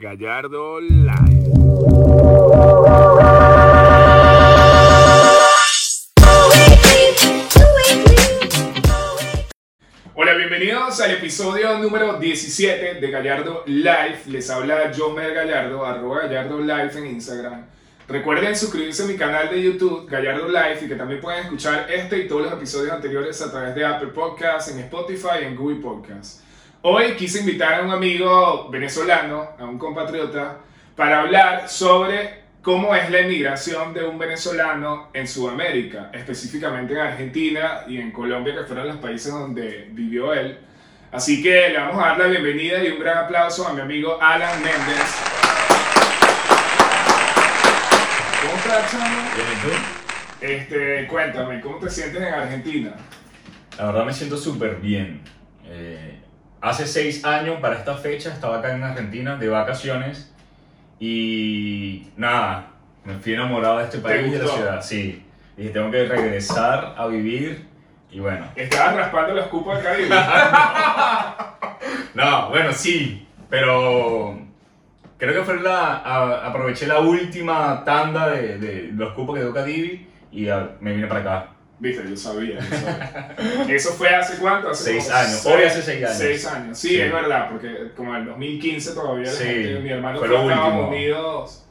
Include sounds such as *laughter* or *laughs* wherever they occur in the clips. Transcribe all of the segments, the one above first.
Gallardo Live. Hola, bienvenidos al episodio número 17 de Gallardo Live. Les habla Jomer Gallardo, arroba Gallardo Live en Instagram. Recuerden suscribirse a mi canal de YouTube, Gallardo Live, y que también pueden escuchar este y todos los episodios anteriores a través de Apple Podcasts, en Spotify y en Google Podcasts. Hoy quise invitar a un amigo venezolano, a un compatriota, para hablar sobre cómo es la emigración de un venezolano en Sudamérica, específicamente en Argentina y en Colombia, que fueron los países donde vivió él. Así que le vamos a dar la bienvenida y un gran aplauso a mi amigo Alan Méndez. ¿Cómo estás. Este, cuéntame, ¿cómo te sientes en Argentina? La verdad me siento súper bien. Eh, hace seis años, para esta fecha, estaba acá en Argentina de vacaciones y nada, me fui enamorado de este país y de la ciudad. Sí, dije, tengo que regresar a vivir y bueno. Estabas raspando los cupos del Caribe. *laughs* No, bueno, sí, pero creo que fue la, a- aproveché la última tanda de, de los cupos que toca Divi y ah, me vine para acá. Viste, yo sabía. yo sabía. *laughs* Eso fue hace cuánto? Hace Seis como años. Hoy hace seis años. Seis años. Sí, Sí. es verdad, porque como en el 2015 todavía la Sí, gente, mi hermano fue fue lo a Estados último. Unidos,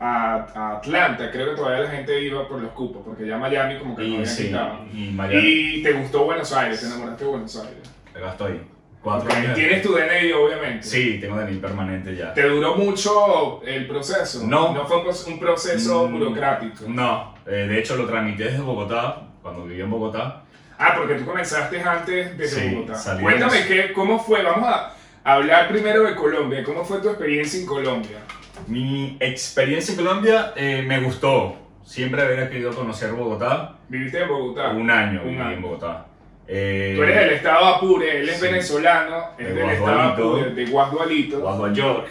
a, a Atlanta, creo que todavía la gente iba por los cupos, porque ya Miami como que no Y había sí, quitado. y Miami, Y te gustó Buenos Aires, te enamoraste de Buenos Aires. acá estoy. Cuatro años. Tienes tu DNI, obviamente. Sí, tengo DNI permanente ya. ¿Te duró mucho el proceso? No. No fue un proceso Mm, burocrático. No, eh, de hecho lo tramité desde Bogotá, cuando viví en Bogotá. Ah, porque tú comenzaste antes desde Sí, Bogotá. Cuéntame qué, cómo fue. Vamos a hablar primero de Colombia. ¿Cómo fue tu experiencia en Colombia? Mi experiencia en Colombia eh, me gustó. Siempre había querido conocer Bogotá. Viviste en Bogotá. Un año Un viví año. en Bogotá. Eh, Tú eres del estado Apure, él es sí. venezolano, es De del estado Guasdualito. Apure, de Guasdualito. Nueva York.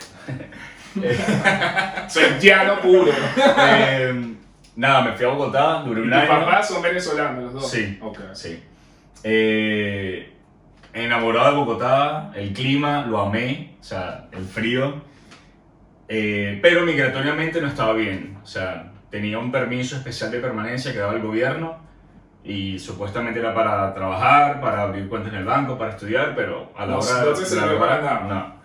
Eh, *laughs* *laughs* Soy llano puro. *laughs* eh, nada, me fui a Bogotá, duré ¿Y un tus año. papás son venezolanos los dos? Sí. Ok. Sí. Eh, enamorado de Bogotá, el clima, lo amé, o sea, el frío. Eh, pero migratoriamente no estaba bien. O sea, tenía un permiso especial de permanencia que daba el gobierno y supuestamente era para trabajar, para abrir cuentas en el banco, para estudiar, pero a la No- hora no te la para nada. No.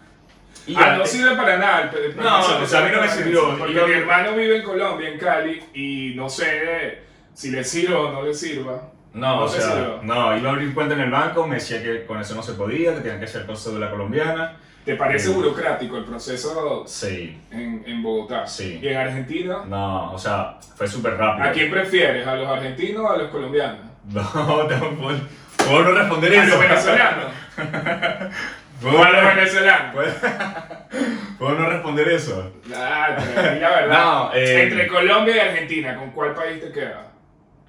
Y ah, no sirve para nada. el el No, permiso o sea, a mí no me sirvió. Porque mi hermano vive en Colombia, en Cali, y no sé si le sirva o no le sirva. No, No o sea, sirvió. no, iba a abrir cuenta en el banco, me decía que con eso no se podía, que tenían que hacer con cédula colombiana. ¿Te parece Sí. burocrático el proceso Sí, en, en Bogotá? Sí. ¿Y en Argentina? no, o sea, fue súper rápido. ¿A quién prefieres? ¿A los argentinos o a los colombianos? *laughs* No, tengo puedo, puedo no responder ¿A eso. los venezolanos? *laughs* Puedo, ¿O a los venezolanos? *laughs* puedo- no responder eso. Ah, pero la verdad. No, eh, Entre Colombia y Argentina, ¿con cuál país te queda?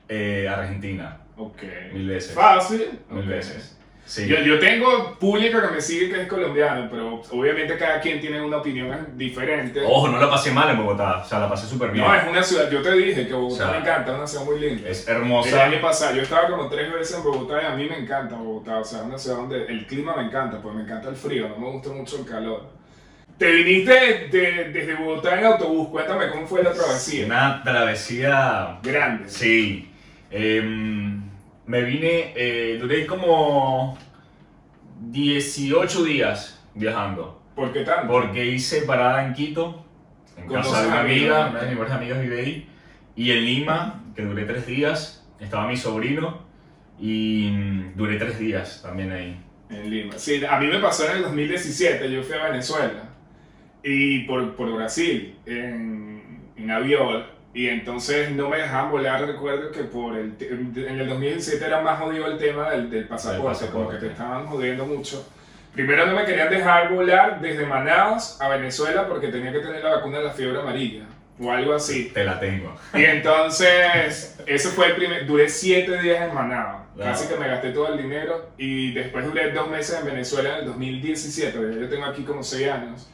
Eh, Argentina, Ok. mil veces. Fácil. Mil Ok. veces. Sí. Yo, yo tengo público que me sigue que es colombiano, pero obviamente cada quien tiene una opinión diferente. Ojo, no la pasé mal en Bogotá, o sea, la pasé súper bien. no, es una ciudad, yo te dije que Bogotá O sea, me encanta, es una ciudad muy linda. Es El hermosa. año pasado, yo estaba como tres veces en Bogotá y a mí me encanta Bogotá, o sea, es una ciudad donde el clima me encanta, pues me encanta el frío, no me gusta mucho el calor. Te viniste de- desde Bogotá en autobús, cuéntame cómo fue la travesía. Una travesía Grande. Sí. Em, me vine, eh, duré como 18 días viajando. ¿Por qué tanto? Porque hice parada en Quito, en Con casa de una amiga, una de mis mejores amigas vive ahí. Y en Lima, que duré tres días, estaba mi sobrino y mm, duré tres días también ahí. En Lima. Sí, a mí me pasó en el 2017, yo fui a Venezuela y por, por Brasil, en, en avión, y entonces no me dejaban volar, recuerdo que por el, en el 2017 era más jodido el tema del, del pasaporte, pasaporte. como que te estaban jodiendo mucho. Primero no me querían dejar volar desde Manaus a Venezuela porque tenía que tener la vacuna de la fiebre amarilla o algo así. Te la tengo. Y entonces, ese fue el primer, duré siete días en Manao, Wow. casi que me gasté todo el dinero y después duré dos meses en Venezuela en el 2017, porque yo tengo aquí como seis años.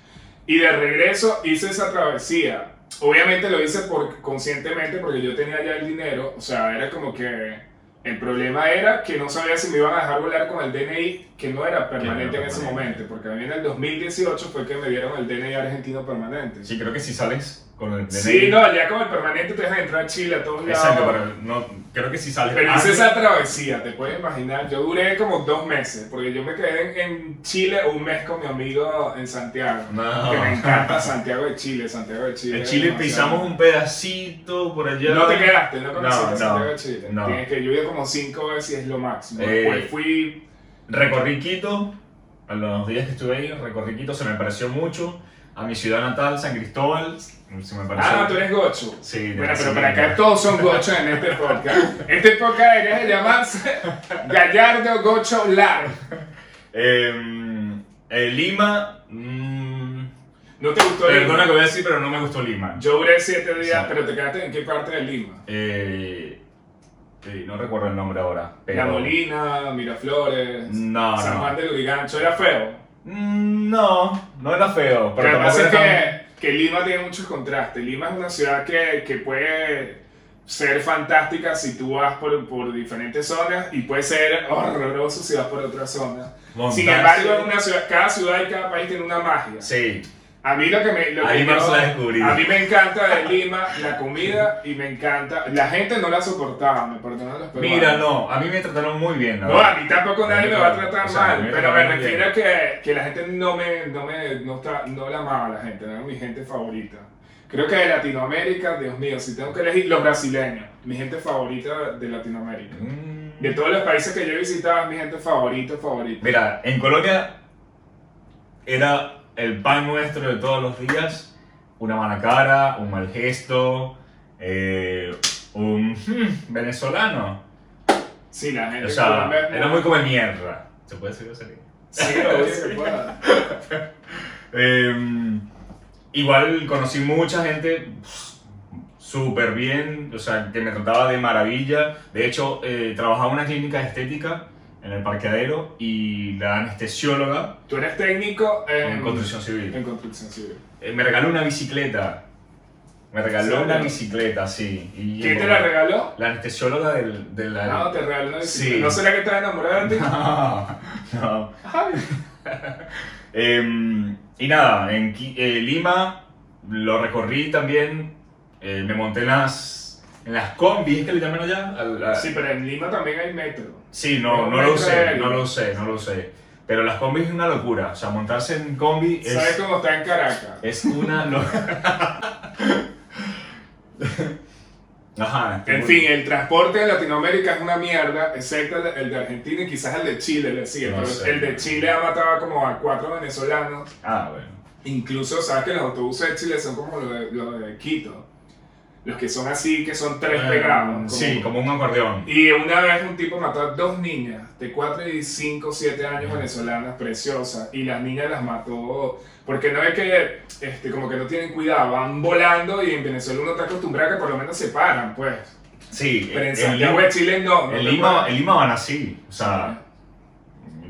Y de regreso hice esa travesía. Obviamente lo hice por, conscientemente porque yo tenía ya el dinero, o sea, era como que El problema era que no sabía si me iban a dejar volar con el DNI, que no era permanente no en ese permanente. momento, porque a mí en el 2018 fue que me dieron el DNI argentino permanente. Sí, creo que si sales con el DNI. Sí, no, ya con el permanente te dejan entrar a Chile a todos lados. Exacto, pero no, creo que si sales Pero hice esa travesía, te puedes imaginar. Yo duré como dos meses, porque yo me quedé en, en Chile un mes con mi amigo en Santiago. No. Que me encanta Santiago de Chile, Santiago de Chile. En Chile pisamos un pedacito por allá. No te quedaste, no conociste No, no, Santiago de Chile. no. Tienes que yo he ido como cinco veces y es lo máximo. Eh, Después fui. Recorrí Quito, a los días que estuve ahí, recorrí Quito, se me pareció mucho a mi ciudad natal, San Cristóbal, se me pareció... Ah, tú eres gocho. Sí, de Bueno, pero para acá todos son gochos en este podcast. *laughs* Este podcast debería de llamarse Gallardo Gocho Live. Eh, eh, Lima, mm, ¿No te gustó perdona Lima? que voy a decir, pero no me gustó Lima. Yo duré siete días, pero te quedaste en qué parte de Lima? Eh, sí, no recuerdo el nombre ahora, pero... La Molina, Miraflores, No, San no. Juan del Lurigancho, era feo. Mm, No, no era feo, pero Lo que pasa es que, que Lima tiene muchos contrastes. Lima es una ciudad que, que puede ser fantástica si tú vas por, por diferentes zonas y puede ser horroroso si vas por otras zonas. Sin embargo, es una ciudad, cada ciudad y cada país tiene una magia. Sí, A mí lo que me... Lo Ahí que. A mí me encanta de Lima la comida y me encanta... La gente no la soportaba, me perdonan los peruanos. mira, no, a mí me trataron muy bien. No, a mí tampoco nadie me va a tratar O sea, mal, me pero me refiero a que, que la gente no me, no me, no, está, no la amaba la gente, no era mi gente favorita. Creo que de Latinoamérica, Dios mío, si tengo que elegir los brasileños, mi gente favorita de Latinoamérica. Mm. De todos los países que yo he visitado, es mi gente favorita, favorita. Mira, en Colombia era el pan nuestro de todos los días, una mala cara, un mal gesto, eh, un hmm, venezolano. Sí, la gente O sea, era muy como mierda. ¿Se puede decir eso? Sí, obvio que pueda. Eh, igual conocí mucha gente súper bien, o sea, que me trataba de maravilla. De hecho, eh, trabajaba en una clínica estética en el parqueadero y la anestesióloga Tú eres técnico en, en construcción civil. En construcción civil. Eh, me regaló una bicicleta. Me regaló una bicicleta, sí. Y- ¿Quién te la regaló? La anestesióloga del, de la... No, te regaló una bicicleta. Sí. ¿No será que estás enamorada de ti? *laughs* No, no. *laughs* Em, y nada, en eh, Lima lo recorrí también. eh, me monté en las, en las combis, que le llaman allá. Al- Sí, pero en Lima también hay metro. Sí, no, no lo sé, no lo sé, no lo sé. Pero las combis es una locura. O sea, montarse en combi ¿Sabes es, cómo está en Caracas? es una locura. *laughs* Ajá. En fin, el transporte de Latinoamérica es una mierda, excepto el, de Argentina y quizás el de Chile, le. No pero sé. el de Chile ha matado como a cuatro venezolanos. Ah, bueno. Incluso, ¿sabes que los autobuses de Chile son como los de, los de Quito? Los que son así, que son tres Eh, pegados. como- Sí, como un acordeón. Y una vez un tipo mató a dos niñas de 4 y 5, 7 años venezolanas preciosas y las niñas las mató porque no es que este, como que no tienen cuidado, van volando y en Venezuela uno está acostumbrado a que por lo menos se paran, pues. Sí, Pero en Santiago de Chile no. no te Lima, en Lima van así. O sea,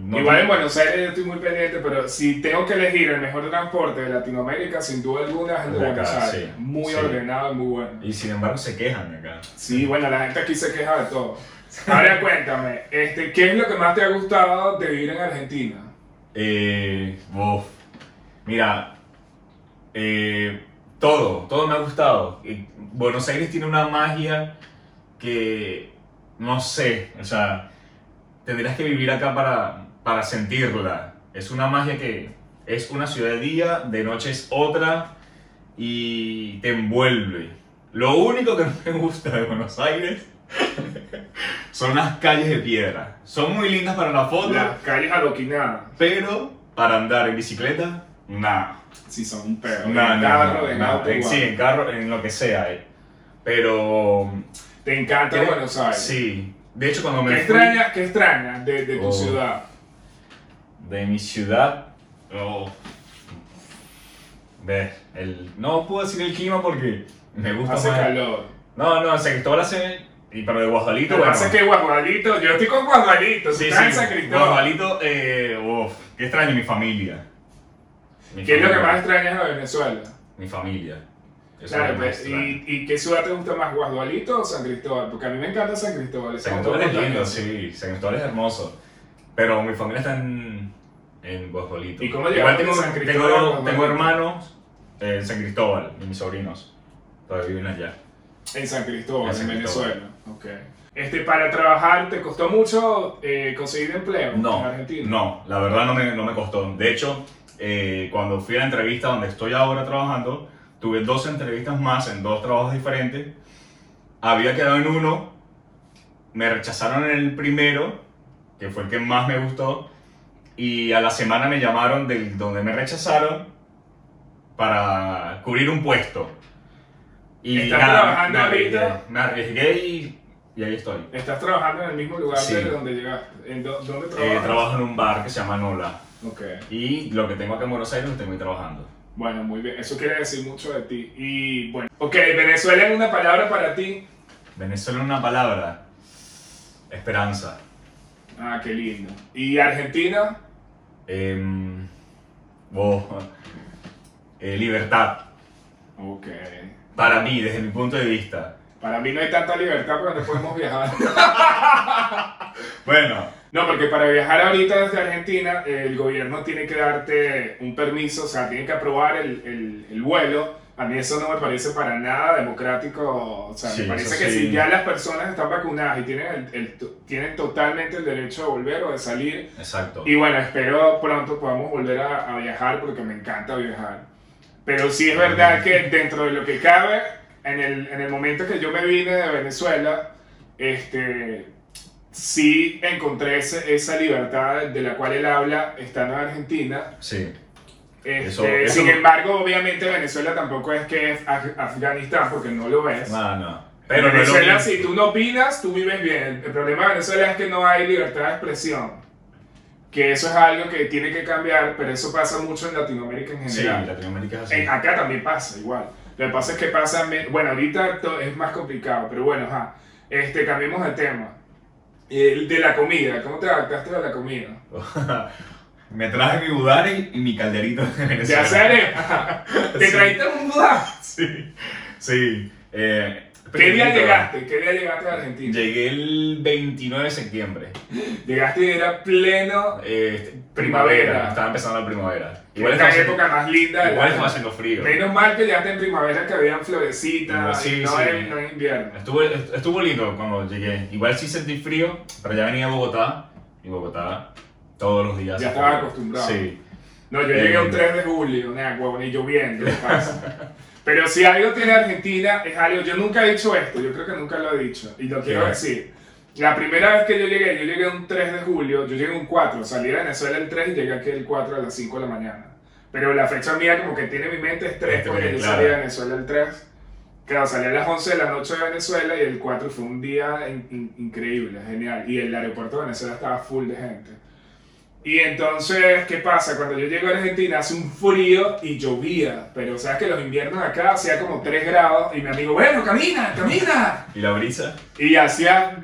no- Igual en Buenos Aires yo estoy muy pendiente, pero si tengo que elegir el mejor transporte de Latinoamérica, sin duda alguna es el de Buenos Aires. sí. Muy Sí. ordenado y muy bueno. Y sin embargo se quejan acá. Sí, bueno, la gente aquí se queja de todo. Ahora cuéntame, este, ¿qué es lo que más te ha gustado de vivir en Argentina? Eh, uf. Mira, eh, todo, todo me ha gustado. Buenos Aires tiene una magia que no sé, o sea, tendrías que vivir acá para, para sentirla. Es una magia que es una ciudad de día, de noche es otra y te envuelve. Lo único que no *laughs* me gusta de Buenos Aires *laughs* son las calles de piedra. Son muy lindas para la foto. Las calles adoquinadas. Pero para andar en bicicleta, nada. Sí, son un perro. No, en no, carro, en auto. En- igual. Sí, en carro, en lo que sea. eh. Pero. Te encanta ¿qué- Buenos Aires. Sí. De hecho, cuando me ¿Qué fui extraña, ¿Qué extraña de, de tu Oh. ciudad? De mi ciudad. oh, ve, el, no puedo decir el clima porque me gusta Hace más. calor. No, no, en San Cristóbal hace. Y pero de Guajalito, bueno. pasa que Guajualito, yo estoy con Guajualito, Sí, en sí, San Cristóbal. Guajalito, eh, uf, qué extraño mi familia. Mi ¿Qué es lo que más extrañas de Venezuela? Mi familia. Eso Claro, es pues. ¿y, ¿y qué ciudad te gusta más, Guasdualito o San Cristóbal? Porque a mí me encanta San Cristóbal. San Cristóbal es lindo, sí. San Cristóbal es hermoso. Pero mi familia está en, en Guasdualito. ¿Y cómo Igual tengo, San tengo, tengo hermanos en San Cristóbal y mis sobrinos. Todavía viven allá. En San Cristóbal, En en, San Venezuela. Ok. Este, para trabajar, ¿te costó mucho eh, conseguir empleo en No, Argentina? no, la verdad no me, no me costó. De hecho, eh, cuando fui a la entrevista donde estoy ahora trabajando, tuve dos entrevistas más en dos trabajos diferentes. Había quedado en uno, me rechazaron en el primero, que fue el que más me gustó, y a la semana me llamaron del donde me rechazaron para cubrir un puesto. Y ¿Estás nada, trabajando me arriesgué, ahorita? me arriesgué y, y ahí estoy. ¿Estás trabajando en el mismo lugar Sí. de donde llegaste? ¿En dó- ¿Dónde Eh, trabajas? trabajo en un bar que se llama Nola. Ok. Y lo que tengo acá en Buenos Aires lo tengo ahí trabajando. Bueno, muy bien. Eso quiere decir mucho de ti. Y bueno. Ok, Venezuela en una palabra para ti. Venezuela una palabra. Esperanza. Ah, qué lindo. ¿Y Argentina? Em, oh, *laughs* eh, libertad. Ok. Para mí, desde mi punto de vista. Para mí no hay tanta libertad porque no podemos viajar. *laughs* Bueno, No, porque para viajar ahorita desde Argentina, el gobierno tiene que darte un permiso, o sea, tiene que aprobar el, el- el vuelo. A mí eso no me parece para nada democrático. O sea, Sí, me parece que sí. si ya las personas están vacunadas y tienen, el- el- tienen totalmente el derecho de volver o de salir. exacto. Y bueno, espero pronto podamos volver a, a viajar porque me encanta viajar. Pero sí es verdad que dentro de lo que cabe, en el, en el momento que yo me vine de Venezuela, este, sí encontré ese- esa libertad de la cual él habla estando en Argentina. Sí. Este, Eso- eso- Sin embargo, obviamente Venezuela tampoco es que es Af- Afganistán porque no lo ves. No, no. Pero no es lo Venezuela, mismo. si tú no opinas, tú vives bien. El problema de Venezuela es que no hay libertad de expresión. Que eso es algo que tiene que cambiar, pero eso pasa mucho en Latinoamérica en Sí, general. Latinoamérica es así. En- acá también pasa igual. Lo que pasa es que pasa, bueno, ahorita to- es más complicado, pero bueno, ajá. Este, cambiemos de tema. De la comida, ¿cómo te adaptaste a la comida? *laughs* Me traje mi budari y mi calderito de ¿De Venezuela. hacer? *laughs* Ajá. ¿Te Sí. trajiste un budá? Sí. Sí. Eh, ¿Qué día llegaste? ¿Qué día llegaste a Argentina? Llegué el 29 de septiembre. Llegaste y era pleno Eh, Primavera. Estaba empezando la primavera. Igual estaba la haciendo- época más linda igual estaba haciendo frío. Menos mal que llegaste en primavera que habían florecitas Sí, no, sí. en, no en invierno. Estuvo, estuvo lindo cuando llegué. Igual sí sentí frío, pero ya venía a Bogotá. Y Bogotá todos los días. Ya estaba acostumbrado. Sí. No, yo Eh, llegué un 3 de julio, nada, huevón, y lloviendo. *laughs* Pero si algo tiene Argentina, es algo, yo nunca he dicho esto, yo creo que nunca lo he dicho, y lo quiero decir. La primera vez que yo llegué, yo llegué un 3 de julio, yo llegué un 4, salí de Venezuela el 3 y llegué aquí el 4 a las 5 de la mañana. Pero la fecha mía como que tiene en mi mente es 3 Este, porque yo claro. salí de Venezuela el 3. Claro, salí a las 11 de la noche de Venezuela y el 4 fue un día in- in- increíble, genial. Y el aeropuerto de Venezuela estaba full de gente. Y entonces, ¿qué pasa? Cuando yo llego a Argentina hace un frío y llovía, pero sabes que los inviernos acá hacía como 3 grados y mi amigo, bueno, camina, camina. ¿Y la brisa? Y hacía,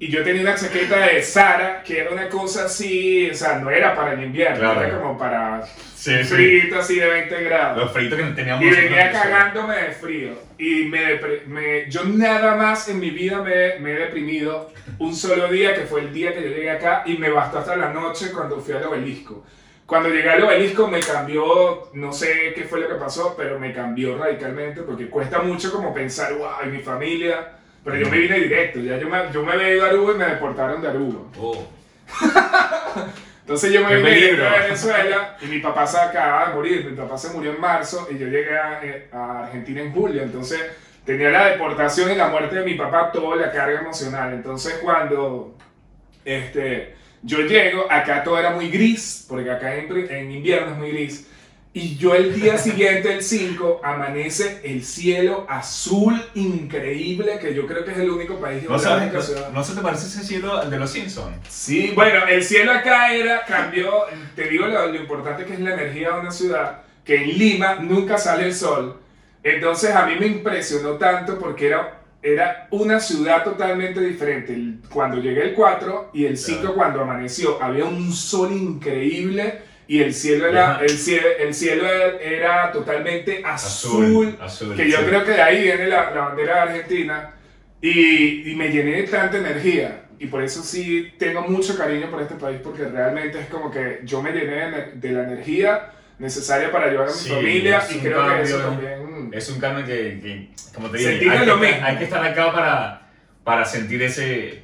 y yo tenía una chaqueta de Sara que era una cosa así, o sea, no era para el invierno, Claro. era como para Sí, un sí. así de 20 grados. Los fritos que teníamos Y venía cagándome de frío. Y me, me- yo nada más en mi vida me, me he deprimido un solo día, que fue el día que yo llegué acá, y me bastó hasta la noche cuando fui al obelisco. Cuando llegué al obelisco me cambió, no sé qué fue lo que pasó, pero me cambió radicalmente, porque cuesta mucho como pensar, wow, y mi familia. Pero yo me vine directo, ya yo me, yo me había ido a Aruba y me deportaron de Aruba. Oh. *laughs* Entonces yo me ¡Qué vine directo a Venezuela y mi papá se acaba de morir. Mi papá se murió en marzo y yo llegué a, eh, a Argentina en julio. Entonces tenía la deportación y la muerte de mi papá, toda la carga emocional. Entonces cuando este, yo llego, acá todo era muy gris, porque acá en, en invierno es muy gris. Y yo el día siguiente, el 5, amanece el cielo azul increíble, que yo creo que es el único país ¿No, sabes, no, no se te parece ese cielo de los Simpsons? Sí, bueno, el cielo acá era, cambió, te digo lo, lo importante que es la energía de una ciudad, que en Lima nunca sale el sol. Entonces a mí me impresionó tanto porque era, era una ciudad totalmente diferente. Cuando llegué el 4 y el 5 Claro. cuando amaneció, había un sol increíble y el cielo era, el cielo, el cielo era totalmente azul, Azul, azul, que yo sí. creo que de ahí viene la, la bandera de Argentina y, y me llené de tanta energía y por eso sí tengo mucho cariño por este país porque realmente es como que yo me llené de, de la energía necesaria para ayudar a mi Sí, familia y creo que eso cambio, también... Es un cambio que, que, como te digo, hay, que, hay que estar acá para, para sentir ese,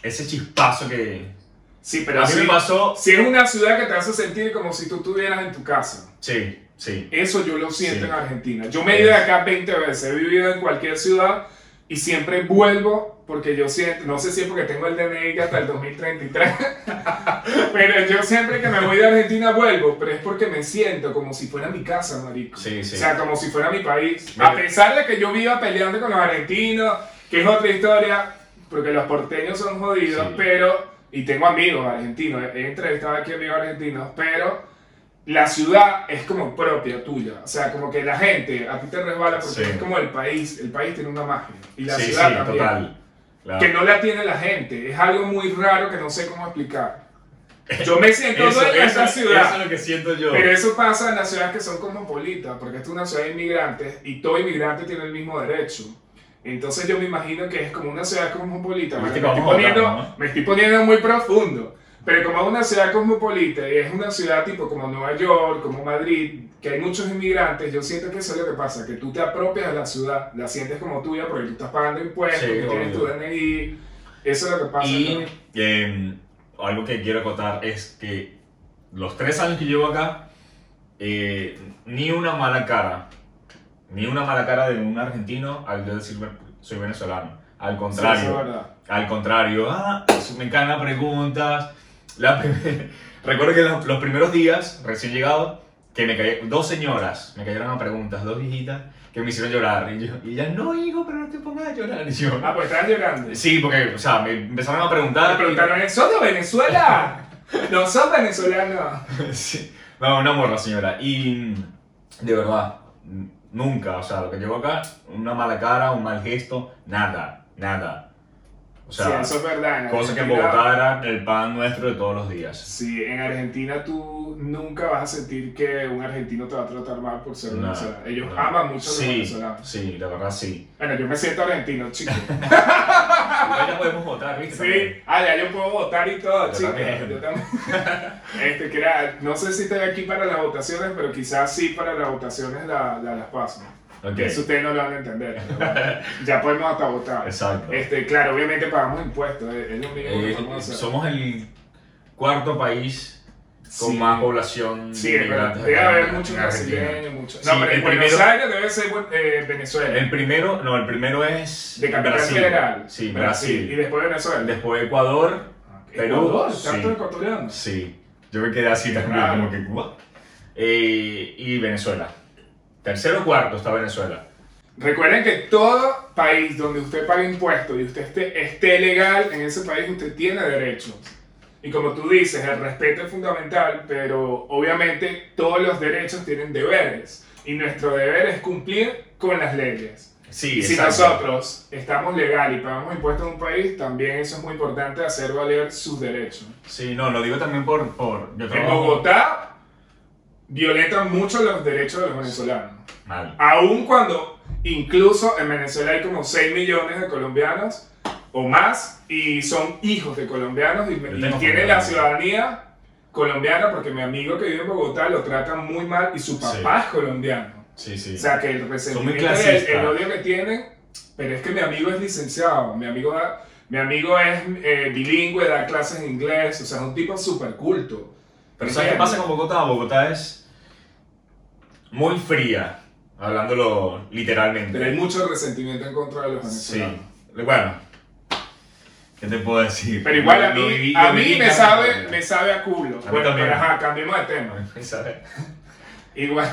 ese chispazo que... Sí, pero a mí sí, me pasó... si es una ciudad que te hace sentir como si tú estuvieras en tu casa. Sí, sí. Eso yo lo siento Sí. en Argentina. Yo me he ido de acá 20 veces, he vivido en cualquier ciudad y siempre vuelvo porque yo siento, no sé si es porque tengo el DNI hasta el 2033, *laughs* pero yo siempre que me voy de Argentina vuelvo, pero es porque me siento como si fuera mi casa, marico. Sí, sí. O sea, como si fuera mi país. Mira. A pesar de que yo viva peleando con los argentinos, que es otra historia, porque los porteños son jodidos, Sí. pero, y tengo amigos argentinos, he entrevistado aquí amigos argentinos, pero la ciudad es como propia tuya. O sea, como que la gente a ti te resbala porque Sí. es como el país, el país tiene una magia. Y la sí, ciudad sí, también. total. Claro. Que no la tiene la gente. Es algo muy raro que no sé cómo explicar. *laughs* Yo me siento Eso, dueño de esta ciudad. eso es lo que siento yo. Pero eso pasa en las ciudades que son cosmopolitas, porque esta es una ciudad de inmigrantes y todo inmigrante tiene el mismo derecho. Entonces yo me imagino que es como una ciudad cosmopolita. Me, Viste me estoy poniendo, me estoy poniendo muy profundo. Pero como es una ciudad cosmopolita y es una ciudad tipo como Nueva York, como Madrid, que hay muchos inmigrantes, yo siento que eso es lo que pasa, que tú te apropias de la ciudad, la sientes como tuya porque tú estás pagando impuestos, Sí, que tienes tu. DNI, eso es lo que pasa. Y eh, algo que quiero acotar es que los tres años que llevo acá, eh, ni una mala cara, ni una mala cara de un argentino al decir soy venezolano. Al Sí, contrario, es verdad. al contrario, ah, me encantan preguntas. La *laughs* Recuerdo que los, los primeros días, recién llegado, que me cayeron, dos señoras me cayeron a preguntas, dos viejitas, que me hicieron llorar. Y yo, y ellas, no, hijo, pero no te pongas a llorar. Y yo, Ah, pues estaban llorando. Sí, porque, o sea, me empezaron a preguntar. Me preguntaron, ¿sos de Venezuela? *laughs* No sos venezolano. *laughs* Sí. No, una morra, señora. Y de verdad, nunca, o sea, lo que llevo acá, una mala cara, un mal gesto, nada, nada. O sí, sea, eso es verdad. En cosa que en Bogotá era el pan nuestro de todos los días. Sí, en Argentina tú nunca vas a sentir que un argentino te va a tratar mal por ser No, venezolano. Ellos aman mucho a los Sí, venezolanos. sí, la verdad sí. Bueno, yo me siento argentino, chico. *laughs* ya podemos votar, ¿viste? Sí, ah, ya yo puedo votar y todo, Yo chico. también. Yo también. *laughs* Este, que era- no sé si estoy aquí para las votaciones, pero quizás sí para las votaciones la, la las paso. Ok, Que eso ustedes no lo van a entender. bueno, ya podemos hasta votar. Exacto. Este, claro, obviamente pagamos impuestos, es es lo mínimo que Eh, somos el cuarto país con Sí. más población Sí, de Debe haber muchos brasileños, muchos. Sí, No, pero el en Buenos primero- Aires debe ser eh, Venezuela. El primero, no, el primero es de capital Brasil. federal. Sí, Y Brasil. después Venezuela. Después Ecuador, Perú, Ecuador, sí. tanto ecuatoriano. sí. Yo me quedé así también, Claro. como que Cuba. Eh, y Venezuela. Tercero o cuarto está Venezuela. Recuerden que todo país donde usted pague impuestos y usted esté, esté legal, en ese país usted tiene derechos. Y como tú dices, el respeto es fundamental, pero obviamente todos los derechos tienen deberes. Y nuestro deber es cumplir con las leyes. Sí, si exacto. nosotros estamos legal y pagamos impuestos en un país, también eso es muy importante, hacer valer sus derechos. Sí, no, lo digo también por... por yo En Bogotá violentan mucho los derechos de los venezolanos. Mal. Aun cuando incluso en Venezuela hay como 6 millones de colombianos o más y son hijos de colombianos y, y tienen la ciudadanía colombiana porque mi amigo que vive en Bogotá lo tratan muy mal y su papá es colombiano. Sí, sí. O sea que el resentimiento el, el odio que tienen, pero es que mi amigo es licenciado, mi amigo, da- mi amigo es eh, bilingüe, da clases en inglés, o sea, es un tipo súper culto. Pero ¿sabes qué pasa con Bogotá? Bogotá es muy fría, hablándolo literalmente. Pero hay mucho resentimiento en contra de los Sí. venezolanos. Bueno, ¿qué te puedo decir? Pero igual a Lo mí, a mí me sabe, me sabe a culo. mí Bueno, pero ajá, cambiemos de tema. *laughs* Igual,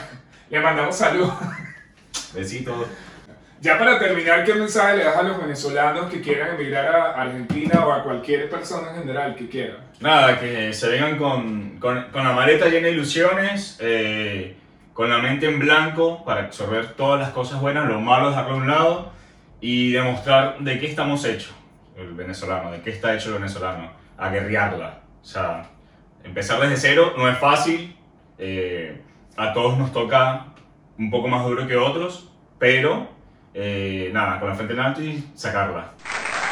le mandamos salud. Besitos. Ya para terminar, ¿qué mensaje le das a los venezolanos que quieran emigrar a Argentina o a cualquier persona en general que quiera? Nada, que se vengan con, con, con la maleta llena de ilusiones, eh, con la mente en blanco para absorber todas las cosas buenas, lo malo dejarlo a un lado y demostrar de qué estamos hechos, el venezolano, de qué está hecho el venezolano, a guerrearla. O sea, empezar desde cero no es fácil. eh, a todos nos toca un poco más duro que otros, pero eh, nada, con la frente en alto y sacarla.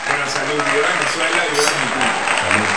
Bueno, salud, viva Venezuela viva Argentina. Salud.